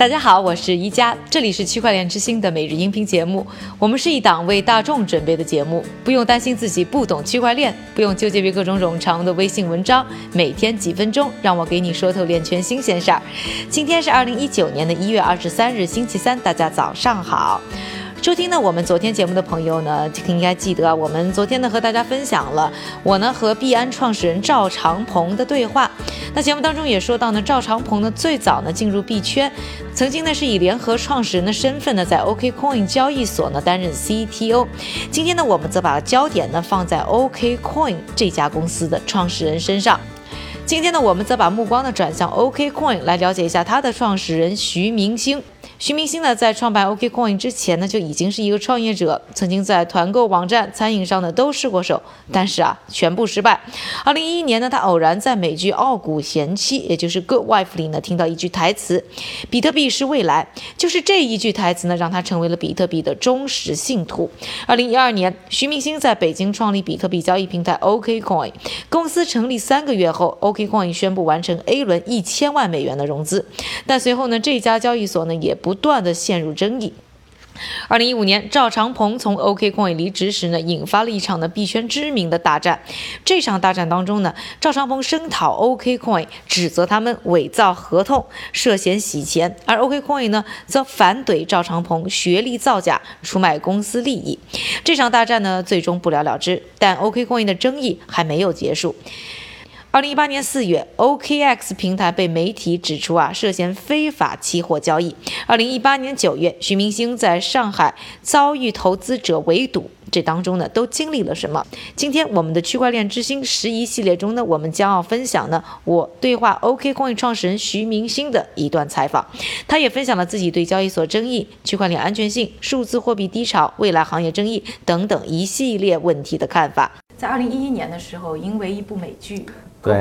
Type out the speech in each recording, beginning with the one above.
大家好，我是一加，这里是区块链之星的每日音频节目。我们是一档为大众准备的节目，不用担心自己不懂区块链，不用纠结于各种冗长的微信文章。每天几分钟，让我给你说透链圈新鲜事儿。今天是二零一九年的一月二十三日，星期三，大家早上好。收听呢，我们昨天节目的朋友呢，应该记得，我们昨天呢和大家分享了我呢和币安创始人赵长鹏的对话。那节目当中也说到呢，赵长鹏呢最早呢进入币圈，曾经呢是以联合创始人的身份呢在 OKCoin 交易所呢担任 CTO。今天呢，我们则把焦点呢放在 OKCoin 这家公司的创始人身上。今天呢，我们则把目光呢转向 OKCoin 来了解一下它的创始人徐明星。徐明星呢，在创办 OKCoin 之前呢，就已经是一个创业者，曾经在团购网站、餐饮上呢都试过手，但是啊，全部失败。二零一一年呢，他偶然在美剧《傲骨贤妻》也就是《Good Wife》里呢，听到一句台词：“比特币是未来。”就是这一句台词呢，让他成为了比特币的忠实信徒。二零一二年，徐明星在北京创立比特币交易平台 OKCoin。公司成立三个月后，OK，OKCoin 宣布完成 A 轮一千万美元的融资，但随后呢，这家交易所呢也不。断的陷入争议。二零一五年，赵长鹏从 OKCoin 离职时呢，引发了一场呢币圈知名的大战。这场大战当中呢，赵长鹏声讨 OKCoin，指责他们伪造合同，涉嫌洗钱；而 OKCoin 呢，则反怼赵长鹏学历造假，出卖公司利益。这场大战呢，最终不了了之。但 OKCoin 的争议还没有结束。二零一八年四月，OKX 平台被媒体指出啊涉嫌非法期货交易。二零一八年九月，徐明星在上海遭遇投资者围堵，这当中呢都经历了什么？今天我们的区块链之星十一系列中呢，我们将要分享呢我对话 OKCoin 创始人徐明星的一段采访。他也分享了自己对交易所争议、区块链安全性、数字货币低潮、未来行业争议等等一系列问题的看法。在二零一一年的时候，因为一部美剧。对，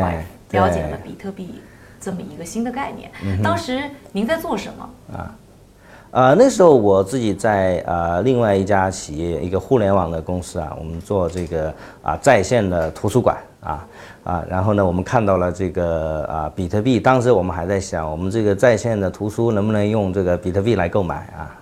了解了比特币这么一个新的概念。当时您在做什么？啊，呃，那时候我自己在呃另外一家企业，一个互联网的公司啊，我们做这个啊在线的图书馆啊啊，然后呢，我们看到了这个啊比特币，当时我们还在想，我们这个在线的图书能不能用这个比特币来购买啊？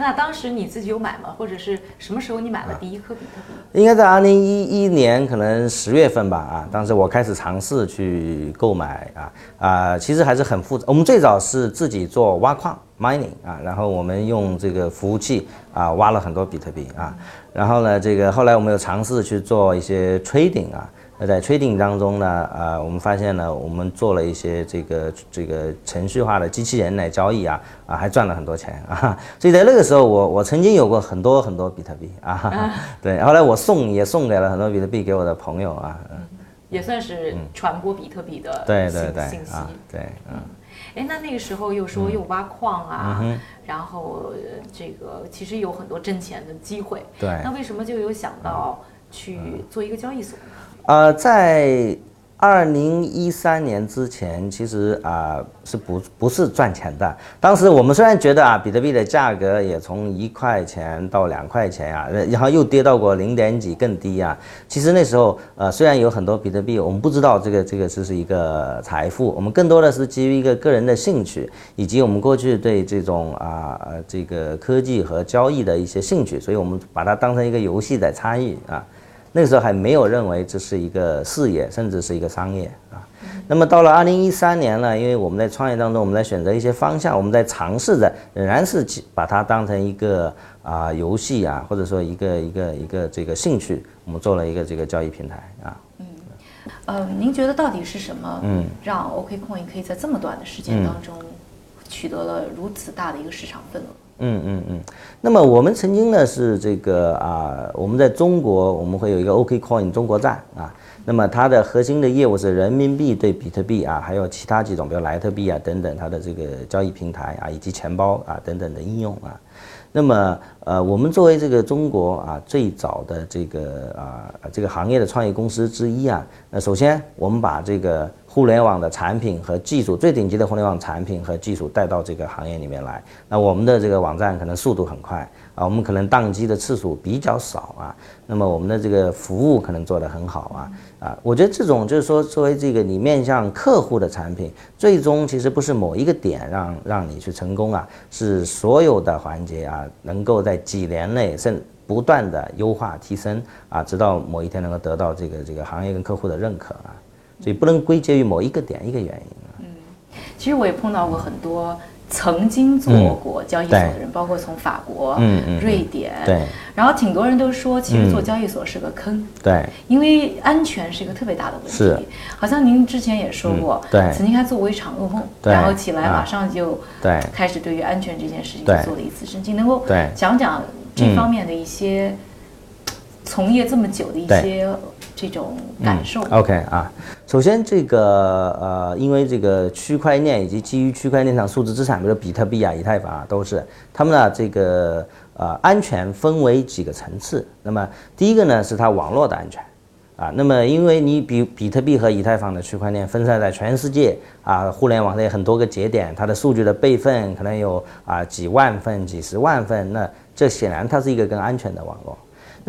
那当时你自己有买吗？或者是什么时候你买了第一颗比特币？应该在二零一一年，可能十月份吧。啊，当时我开始尝试去购买啊啊，其实还是很复杂。我们最早是自己做挖矿 mining 啊，然后我们用这个服务器啊挖了很多比特币啊，然后呢，这个后来我们又尝试去做一些 trading 啊。那在 trading 当中呢，啊，我们发现呢，我们做了一些这个这个程序化的机器人来交易啊，啊，还赚了很多钱啊。所以在那个时候，我我曾经有过很多很多比特币啊，对。后来我送也送给了很多比特币给我的朋友啊，也算是传播比特币的对对对信息。对，嗯。哎，那那个时候又说又挖矿啊，然后这个其实有很多挣钱的机会。对。那为什么就有想到去做一个交易所？呃，在二零一三年之前，其实啊是不不是赚钱的。当时我们虽然觉得啊，比特币的价格也从一块钱到两块钱啊，然后又跌到过零点几更低啊。其实那时候呃，虽然有很多比特币，我们不知道这个这个这是一个财富，我们更多的是基于一个个人的兴趣，以及我们过去对这种啊这个科技和交易的一些兴趣，所以我们把它当成一个游戏在参与啊。那个时候还没有认为这是一个事业，甚至是一个商业啊。那么到了二零一三年呢，因为我们在创业当中，我们在选择一些方向，我们在尝试着，仍然是把它当成一个啊游戏啊，或者说一个一个一个这个兴趣，我们做了一个这个交易平台啊。嗯，呃，您觉得到底是什么，嗯，让 OKCoin 可以在这么短的时间当中取得了如此大的一个市场份额？嗯嗯嗯，那么我们曾经呢是这个啊，我们在中国我们会有一个 OKCoin 中国站啊，那么它的核心的业务是人民币对比特币啊，还有其他几种，比如莱特币啊等等，它的这个交易平台啊，以及钱包啊等等的应用啊。那么呃，我们作为这个中国啊最早的这个啊这个行业的创业公司之一啊，那首先我们把这个互联网的产品和技术，最顶级的互联网产品和技术带到这个行业里面来。那我们的这个网站可能速度很快啊，我们可能宕机的次数比较少啊。那么我们的这个服务可能做得很好啊啊。我觉得这种就是说，作为这个你面向客户的产品，最终其实不是某一个点让让你去成功啊，是所有的环节啊，能够在几年内甚不断的优化提升啊，直到某一天能够得到这个这个行业跟客户的认可啊。所以不能归结于某一个点一个原因。嗯，其实我也碰到过很多曾经做过交易所的人，包括从法国、瑞典，对，然后挺多人都说，其实做交易所是个坑，对，因为安全是一个特别大的问题。是，好像您之前也说过，对，曾经还做过一场噩梦，然后起来马上就对。开始对于安全这件事情做了一次升级，能够对。讲讲这方面的一些从业这么久的一些。这种感受。OK 啊，首先这个呃，因为这个区块链以及基于区块链上数字资产，比如比特币啊、以太坊啊，都是他们呢这个呃安全分为几个层次。那么第一个呢是它网络的安全啊。那么因为你比比特币和以太坊的区块链分散在全世界啊，互联网内很多个节点，它的数据的备份可能有啊几万份、几十万份，那这显然它是一个更安全的网络。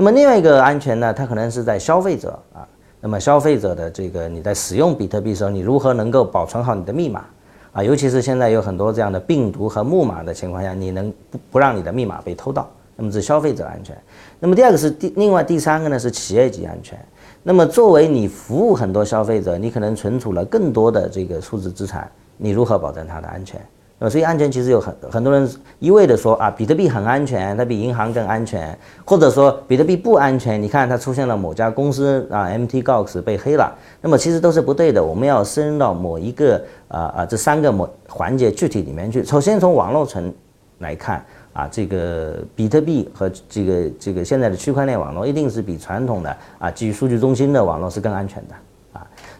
那么另外一个安全呢，它可能是在消费者啊，那么消费者的这个你在使用比特币的时候，你如何能够保存好你的密码啊？尤其是现在有很多这样的病毒和木马的情况下，你能不不让你的密码被偷盗？那么是消费者安全。那么第二个是第另外第三个呢是企业级安全。那么作为你服务很多消费者，你可能存储了更多的这个数字资产，你如何保证它的安全？呃，所以安全其实有很很多人一味的说啊，比特币很安全，它比银行更安全，或者说比特币不安全。你看它出现了某家公司啊，Mt Gox 被黑了，那么其实都是不对的。我们要深入到某一个啊啊这三个某环节具体里面去。首先从网络层来看啊，这个比特币和这个这个现在的区块链网络一定是比传统的啊基于数据中心的网络是更安全的。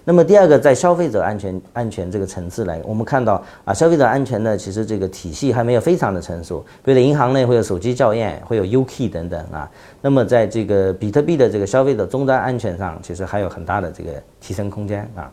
那么第二个，在消费者安全安全这个层次来，我们看到啊，消费者安全呢，其实这个体系还没有非常的成熟。比如银行内会有手机校验，会有 UKey 等等啊。那么在这个比特币的这个消费者终端安全上，其实还有很大的这个提升空间啊。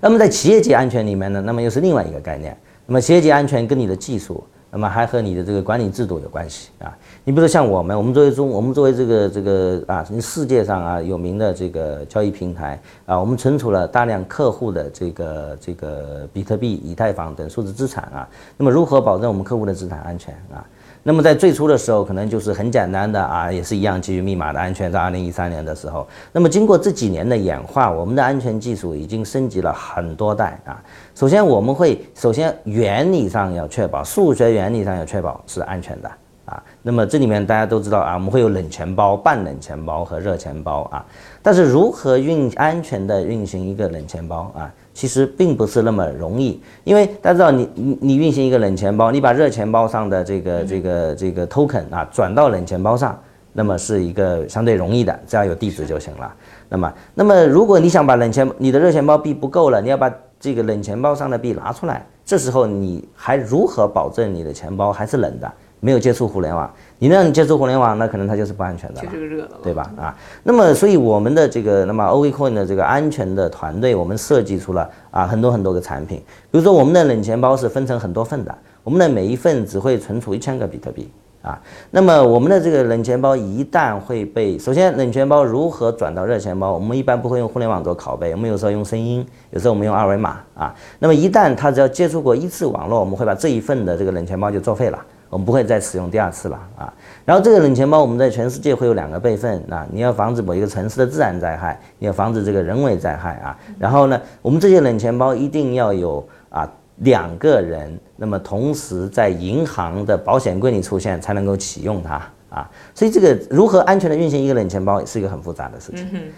那么在企业级安全里面呢，那么又是另外一个概念。那么企业级安全跟你的技术。那么还和你的这个管理制度有关系啊。你比如说像我们，我们作为中，我们作为这个这个啊，世界上啊有名的这个交易平台啊，我们存储了大量客户的这个这个比特币、以太坊等数字资产啊。那么如何保证我们客户的资产安全啊？那么在最初的时候，可能就是很简单的啊，也是一样基于密码的安全。在二零一三年的时候，那么经过这几年的演化，我们的安全技术已经升级了很多代啊。首先，我们会首先原理上要确保，数学原理上要确保是安全的。那么这里面大家都知道啊，我们会有冷钱包、半冷钱包和热钱包啊。但是如何运安全的运行一个冷钱包啊？其实并不是那么容易，因为大家知道，你你你运行一个冷钱包，你把热钱包上的这个这个这个 token 啊转到冷钱包上，那么是一个相对容易的，只要有地址就行了。那么那么如果你想把冷钱你的热钱包币不够了，你要把这个冷钱包上的币拿出来，这时候你还如何保证你的钱包还是冷的？没有接触互联网，你让你接触互联网，那可能它就是不安全的了，对吧？啊，那么所以我们的这个，那么 OVCoin 的这个安全的团队，我们设计出了啊很多很多个产品。比如说我们的冷钱包是分成很多份的，我们的每一份只会存储一千个比特币啊。那么我们的这个冷钱包一旦会被，首先冷钱包如何转到热钱包，我们一般不会用互联网做拷贝，我们有时候用声音，有时候我们用二维码啊。那么一旦它只要接触过一次网络，我们会把这一份的这个冷钱包就作废了。我们不会再使用第二次了啊。然后这个冷钱包，我们在全世界会有两个备份啊。你要防止某一个城市的自然灾害，你要防止这个人为灾害啊。然后呢，我们这些冷钱包一定要有啊两个人，那么同时在银行的保险柜里出现，才能够启用它啊。所以这个如何安全的运行一个冷钱包，是一个很复杂的事情。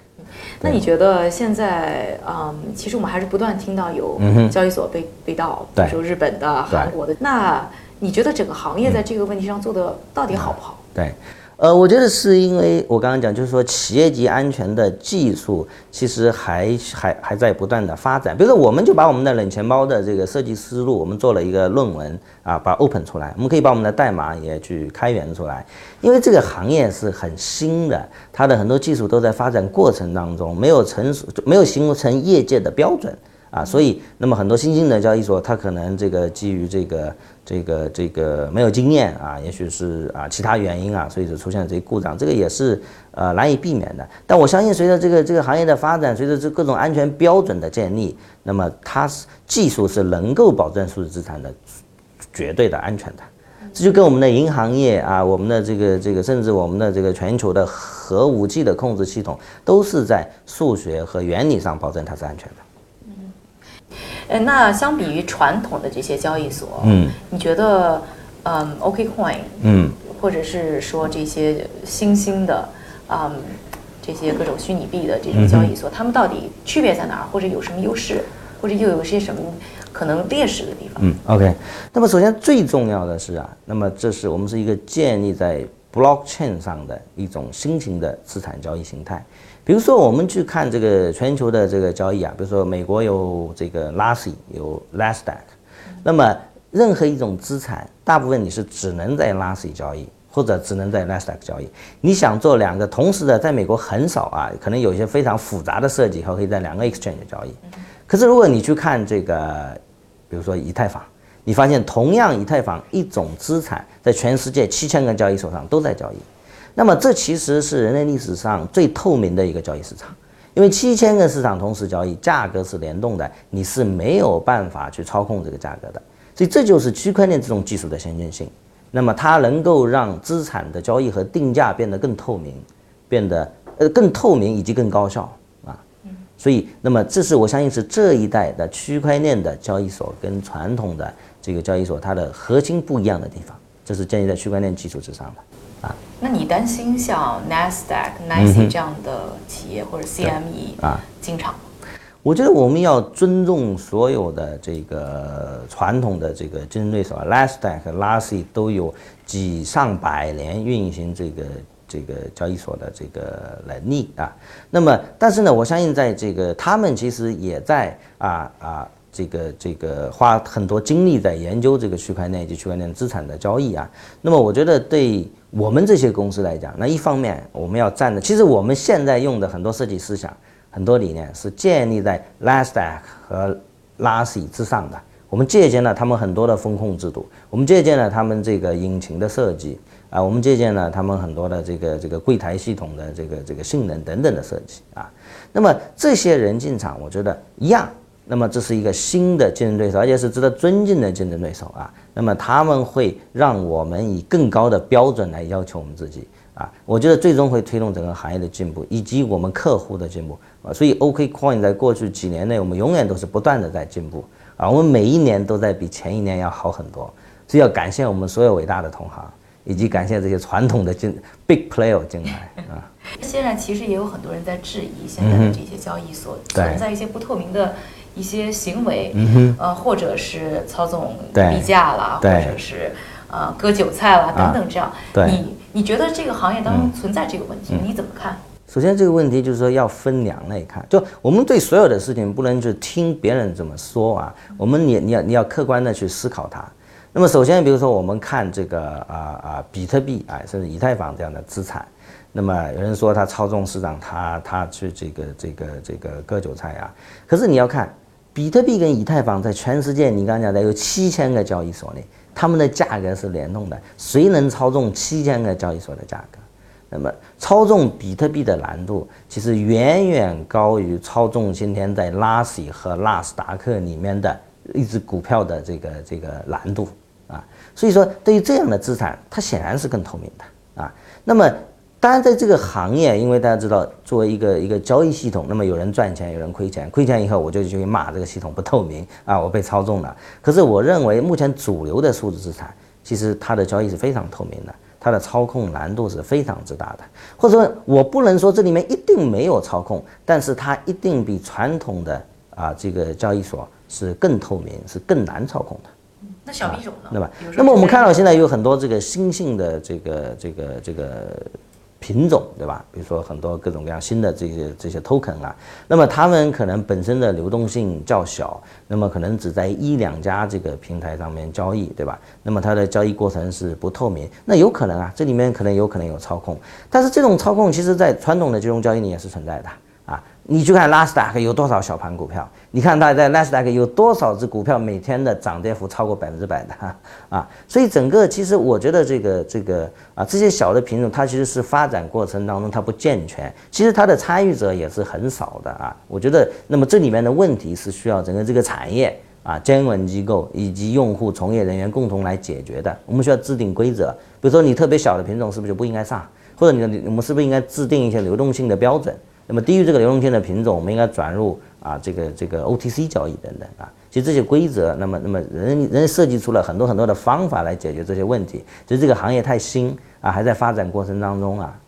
那你觉得现在嗯，其实我们还是不断听到有交易所被被盗，比如日本的、韩国的那。你觉得整个行业在这个问题上做的到底好不好？对，呃，我觉得是因为我刚刚讲，就是说企业级安全的技术其实还还还在不断的发展。比如说，我们就把我们的冷钱包的这个设计思路，我们做了一个论文啊，把 open 出来，我们可以把我们的代码也去开源出来。因为这个行业是很新的，它的很多技术都在发展过程当中，没有成熟，没有形成业界的标准。啊，所以那么很多新兴的交易所，它可能这个基于这个这个这个没有经验啊，也许是啊其他原因啊，所以就出现了这些故障，这个也是呃难以避免的。但我相信随着这个这个行业的发展，随着这各种安全标准的建立，那么它是技术是能够保证数字资产的绝对的安全的。这就跟我们的银行业啊，我们的这个这个，甚至我们的这个全球的核武器的控制系统，都是在数学和原理上保证它是安全的。嗯，呃，那相比于传统的这些交易所，嗯，你觉得，嗯，OKCoin，嗯，或者是说这些新兴的，嗯，这些各种虚拟币的这种交易所，它们到底区别在哪儿，或者有什么优势，或者又有些什么？可能劣势的地方。嗯，OK。那么首先最重要的是啊，那么这是我们是一个建立在 blockchain 上的一种新型的资产交易形态。比如说，我们去看这个全球的这个交易啊，比如说美国有这个 LASI，有 LASDAQ。那么任何一种资产，大部分你是只能在 LASI 交易，或者只能在 LASDAQ 交易。你想做两个同时的，在美国很少啊，可能有一些非常复杂的设计，还可以在两个 exchange 交易。可是如果你去看这个，比如说以太坊，你发现同样以太坊一种资产，在全世界七千个交易所上都在交易，那么这其实是人类历史上最透明的一个交易市场，因为七千个市场同时交易，价格是联动的，你是没有办法去操控这个价格的，所以这就是区块链这种技术的先进性。那么它能够让资产的交易和定价变得更透明，变得呃更透明以及更高效啊。所以，那么这是我相信是这一代的区块链的交易所跟传统的这个交易所它的核心不一样的地方，这是建立在区块链基础之上的啊。那你担心像 Nasdaq、NYSE 这样的企业或者 CME 啊进场吗？我觉得我们要尊重所有的这个传统的这个竞争对手啊，Nasdaq、NYSE 都有几上百年运行这个。这个交易所的这个能力啊，那么但是呢，我相信在这个他们其实也在啊啊这个这个花很多精力在研究这个区块链以及区块链资产的交易啊。那么我觉得对我们这些公司来讲，那一方面我们要站的，其实我们现在用的很多设计思想、很多理念是建立在 Nasdaq 和 LASI 之上的。我们借鉴了他们很多的风控制度，我们借鉴了他们这个引擎的设计。啊，我们借鉴了他们很多的这个这个柜台系统的这个这个性能等等的设计啊。那么这些人进场，我觉得一样。那么这是一个新的竞争对手，而且是值得尊敬的竞争对手啊。那么他们会让我们以更高的标准来要求我们自己啊。我觉得最终会推动整个行业的进步，以及我们客户的进步啊。所以 OKCoin 在过去几年内，我们永远都是不断的在进步啊。我们每一年都在比前一年要好很多，所以要感谢我们所有伟大的同行。以及感谢这些传统的进 big player 进来啊。现在其实也有很多人在质疑现在的这些交易所存在一些不透明的一些行为，嗯呃，或者是操纵币价啦，或者是呃割韭菜啦等等这样。你你觉得这个行业当中存在这个问题，你怎么看？首先这个问题就是说要分两类看，就我们对所有的事情不能就听别人怎么说啊，我们你你要你要客观的去思考它。那么首先，比如说我们看这个啊啊比特币啊，甚至以太坊这样的资产，那么有人说他操纵市场，他他去这个这个这个割韭菜啊。可是你要看比特币跟以太坊在全世界，你刚刚讲的有七千个交易所内，他们的价格是联动的。谁能操纵七千个交易所的价格？那么操纵比特币的难度其实远远高于操纵今天在拉西和纳斯达克里面的一只股票的这个这个难度。啊，所以说对于这样的资产，它显然是更透明的啊。那么，当然在这个行业，因为大家知道，作为一个一个交易系统，那么有人赚钱，有人亏钱，亏钱以后我就去骂这个系统不透明啊，我被操纵了。可是我认为，目前主流的数字资产，其实它的交易是非常透明的，它的操控难度是非常之大的。或者说我不能说这里面一定没有操控，但是它一定比传统的啊这个交易所是更透明，是更难操控的。那小币种呢？对吧？那么我们看到现在有很多这个新兴的这个这个这个品种，对吧？比如说很多各种各样新的这些这些 token 啊，那么他们可能本身的流动性较小，那么可能只在一两家这个平台上面交易，对吧？那么它的交易过程是不透明，那有可能啊，这里面可能有可能有操控，但是这种操控其实在传统的金融交易里也是存在的。你去看纳斯达克有多少小盘股票？你看它在纳斯达克有多少只股票每天的涨跌幅超过百分之百的 啊？所以整个其实我觉得这个这个啊这些小的品种它其实是发展过程当中它不健全，其实它的参与者也是很少的啊。我觉得那么这里面的问题是需要整个这个产业啊监管机构以及用户从业人员共同来解决的。我们需要制定规则，比如说你特别小的品种是不是就不应该上？或者你的我们是不是应该制定一些流动性的标准？那么低于这个流动性的品种，我们应该转入啊这个这个 OTC 交易等等啊。其实这些规则，那么那么人人设计出了很多很多的方法来解决这些问题。其实这个行业太新啊，还在发展过程当中啊。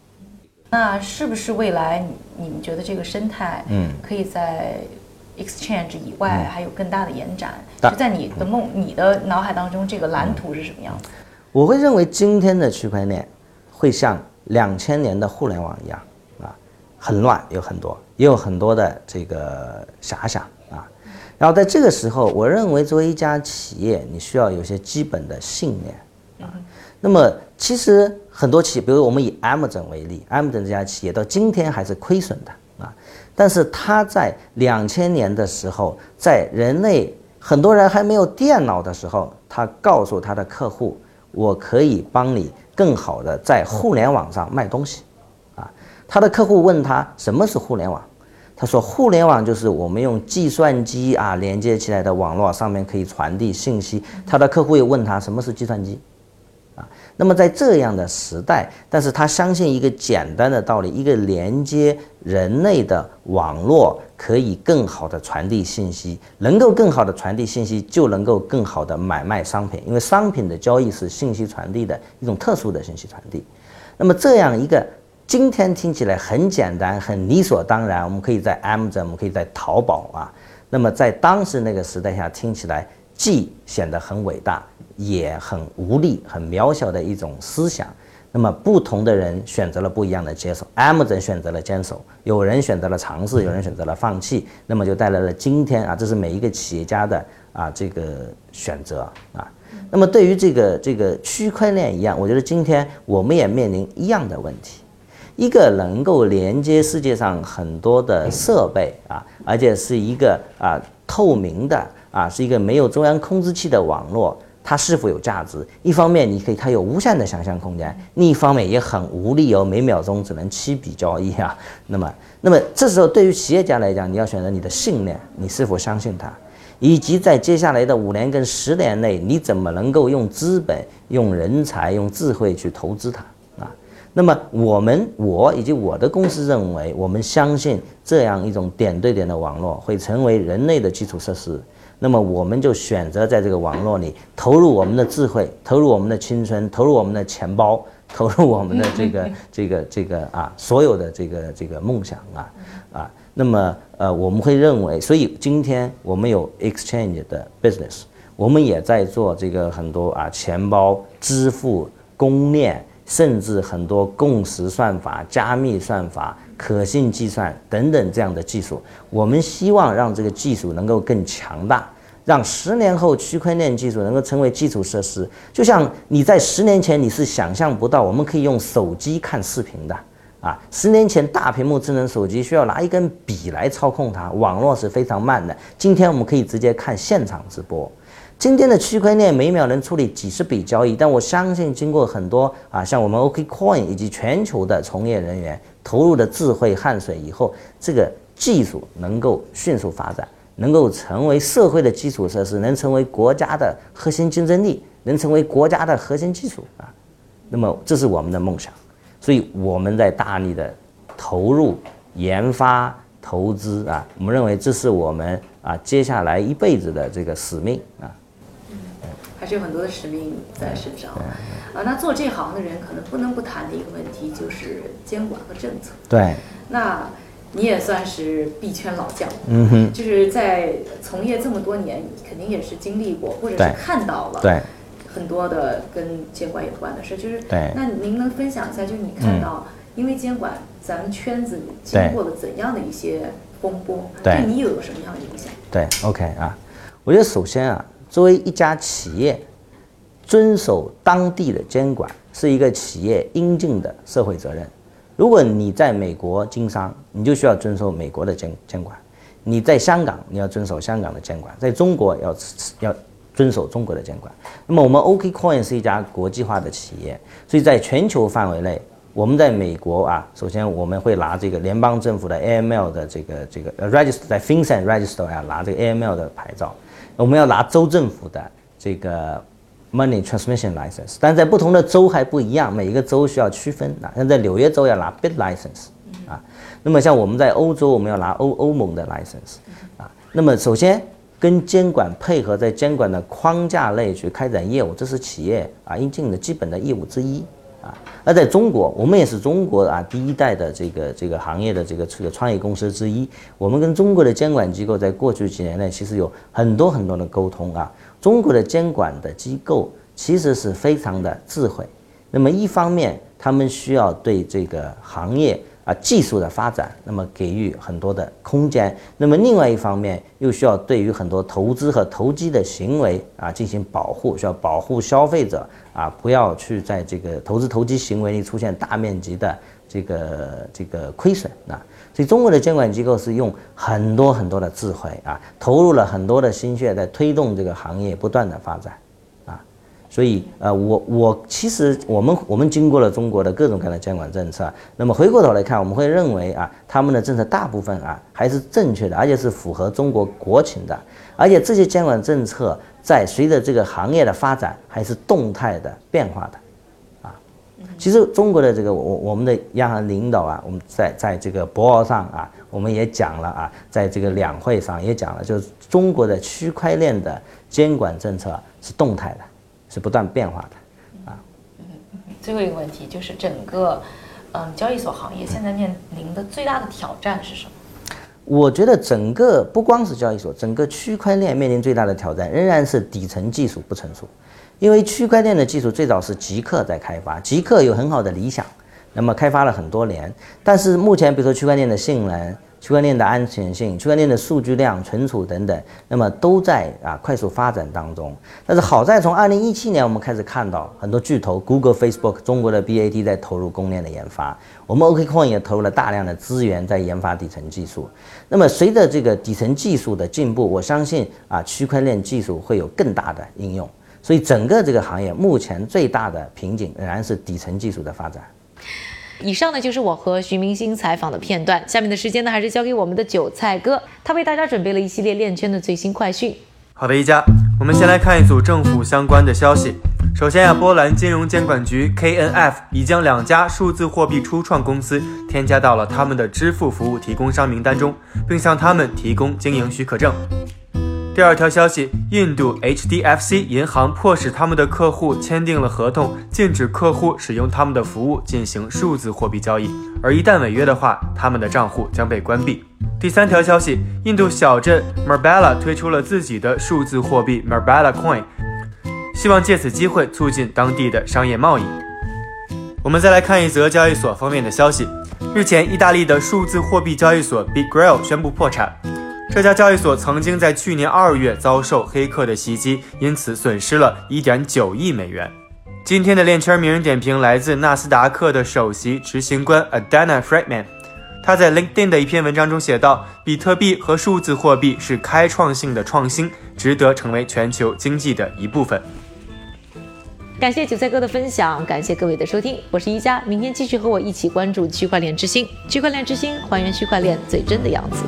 那是不是未来你们觉得这个生态嗯可以在 exchange 以外还有更大的延展？就在你的梦、你的脑海当中，这个蓝图是什么样子？我会认为今天的区块链会像两千年的互联网一样。很乱，有很多，也有很多的这个遐想啊。然后在这个时候，我认为作为一家企业，你需要有些基本的信念啊。那么，其实很多企业，比如我们以 Amazon 为例，Amazon 这家企业到今天还是亏损的啊。但是它在两千年的时候，在人类很多人还没有电脑的时候，他告诉他的客户：“我可以帮你更好的在互联网上卖东西。”他的客户问他什么是互联网，他说互联网就是我们用计算机啊连接起来的网络，上面可以传递信息。他的客户又问他什么是计算机，啊，那么在这样的时代，但是他相信一个简单的道理：一个连接人类的网络可以更好的传递信息，能够更好的传递信息，就能够更好的买卖商品，因为商品的交易是信息传递的一种特殊的信息传递。那么这样一个。今天听起来很简单，很理所当然。我们可以在 Amazon，我们可以在淘宝啊。那么在当时那个时代下，听起来既显得很伟大，也很无力、很渺小的一种思想。那么不同的人选择了不一样的接受。Amazon 选择了坚守，有人选择了尝试，有人选择了放弃。那么就带来了今天啊，这是每一个企业家的啊这个选择啊。那么对于这个这个区块链一样，我觉得今天我们也面临一样的问题。一个能够连接世界上很多的设备啊，而且是一个啊透明的啊，是一个没有中央控制器的网络，它是否有价值？一方面你可以它有无限的想象空间，另一方面也很无力哦，每秒钟只能七笔交易啊。那么，那么这时候对于企业家来讲，你要选择你的信念，你是否相信它，以及在接下来的五年跟十年内，你怎么能够用资本、用人才、用智慧去投资它？那么我们，我以及我的公司认为，我们相信这样一种点对点的网络会成为人类的基础设施。那么我们就选择在这个网络里投入我们的智慧，投入我们的青春，投入我们的钱包，投入我们的这个 这个这个啊所有的这个这个梦想啊啊。那么呃我们会认为，所以今天我们有 exchange 的 business，我们也在做这个很多啊钱包支付公链。甚至很多共识算法、加密算法、可信计算等等这样的技术，我们希望让这个技术能够更强大，让十年后区块链技术能够成为基础设施。就像你在十年前你是想象不到我们可以用手机看视频的啊，十年前大屏幕智能手机需要拿一根笔来操控它，网络是非常慢的。今天我们可以直接看现场直播。今天的区块链每秒能处理几十笔交易，但我相信经过很多啊，像我们 OKCoin 以及全球的从业人员投入的智慧汗水以后，这个技术能够迅速发展，能够成为社会的基础设施，能成为国家的核心竞争力，能成为国家的核心技术啊。那么这是我们的梦想，所以我们在大力的投入研发投资啊，我们认为这是我们啊接下来一辈子的这个使命啊。还是有很多的使命在身上啊。那做这行的人可能不能不谈的一个问题就是监管和政策。对。那你也算是币圈老将，嗯哼，就是在从业这么多年，肯定也是经历过或者是看到了对很多的跟监管有关的事。就是对。那您能分享一下，就是你看到因为监管，咱们圈子经过了怎样的一些风波，对你又有什么样的影响？对，OK 啊，我觉得首先啊。作为一家企业，遵守当地的监管是一个企业应尽的社会责任。如果你在美国经商，你就需要遵守美国的监监管；你在香港，你要遵守香港的监管；在中国要要遵守中国的监管。那么我们 OKCoin 是一家国际化的企业，所以在全球范围内，我们在美国啊，首先我们会拿这个联邦政府的 AML 的这个这个 register 在 FinCEN register 要拿这个 AML 的牌照，我们要拿州政府的这个。Money transmission license，但在不同的州还不一样，每一个州需要区分啊。像在纽约州要拿 Bit license 啊，那么像我们在欧洲，我们要拿欧欧盟的 license 啊。那么首先跟监管配合，在监管的框架内去开展业务，这是企业啊应尽的基本的义务之一啊。那在中国，我们也是中国啊第一代的这个这个行业的这个这个创业公司之一，我们跟中国的监管机构在过去几年内其实有很多很多的沟通啊。中国的监管的机构其实是非常的智慧，那么一方面他们需要对这个行业啊技术的发展，那么给予很多的空间，那么另外一方面又需要对于很多投资和投机的行为啊进行保护，需要保护消费者啊不要去在这个投资投机行为里出现大面积的这个这个亏损啊。所以中国的监管机构是用很多很多的智慧啊，投入了很多的心血在推动这个行业不断的发展，所以呃，我我其实我们我们经过了中国的各种各样的监管政策，那么回过头来看，我们会认为啊，他们的政策大部分啊还是正确的，而且是符合中国国情的，而且这些监管政策在随着这个行业的发展还是动态的变化的。啊其实中国的这个我我们的央行领导啊，我们在在这个博鳌上啊，我们也讲了啊，在这个两会上也讲了，就是中国的区块链的监管政策是动态的，是不断变化的啊。最后一个问题就是整个嗯交易所行业现在面临的最大的挑战是什么？我觉得整个不光是交易所，整个区块链面临最大的挑战仍然是底层技术不成熟。因为区块链的技术最早是极客在开发，极客有很好的理想，那么开发了很多年，但是目前比如说区块链的性能、区块链的安全性、区块链的数据量、存储等等，那么都在啊快速发展当中。但是好在从二零一七年我们开始看到很多巨头，Google、Facebook、中国的 BAT 在投入公链的研发，我们 OKCoin 也投入了大量的资源在研发底层技术。那么随着这个底层技术的进步，我相信啊区块链技术会有更大的应用。所以整个这个行业目前最大的瓶颈仍然是底层技术的发展。以上呢就是我和徐明星采访的片段，下面的时间呢还是交给我们的韭菜哥，他为大家准备了一系列链圈的最新快讯。好的，一家，我们先来看一组政府相关的消息。首先呀，波兰金融监管局 KNF 已将两家数字货币初创公司添加到了他们的支付服务提供商名单中，并向他们提供经营许可证。第二条消息，印度 HDFC 银行迫使他们的客户签订了合同，禁止客户使用他们的服务进行数字货币交易，而一旦违约的话，他们的账户将被关闭。第三条消息，印度小镇 Marbella 推出了自己的数字货币 Marbella Coin，希望借此机会促进当地的商业贸易。我们再来看一则交易所方面的消息，日前，意大利的数字货币交易所 Bigrale 宣布破产。这家交易所曾经在去年二月遭受黑客的袭击，因此损失了一点九亿美元。今天的链圈名人点评来自纳斯达克的首席执行官 Adana Friedman，他在 LinkedIn 的一篇文章中写道：“比特币和数字货币是开创性的创新，值得成为全球经济的一部分。”感谢韭菜哥的分享，感谢各位的收听，我是一加，明天继续和我一起关注区块链之星，区块链之星还原区块链最真的样子。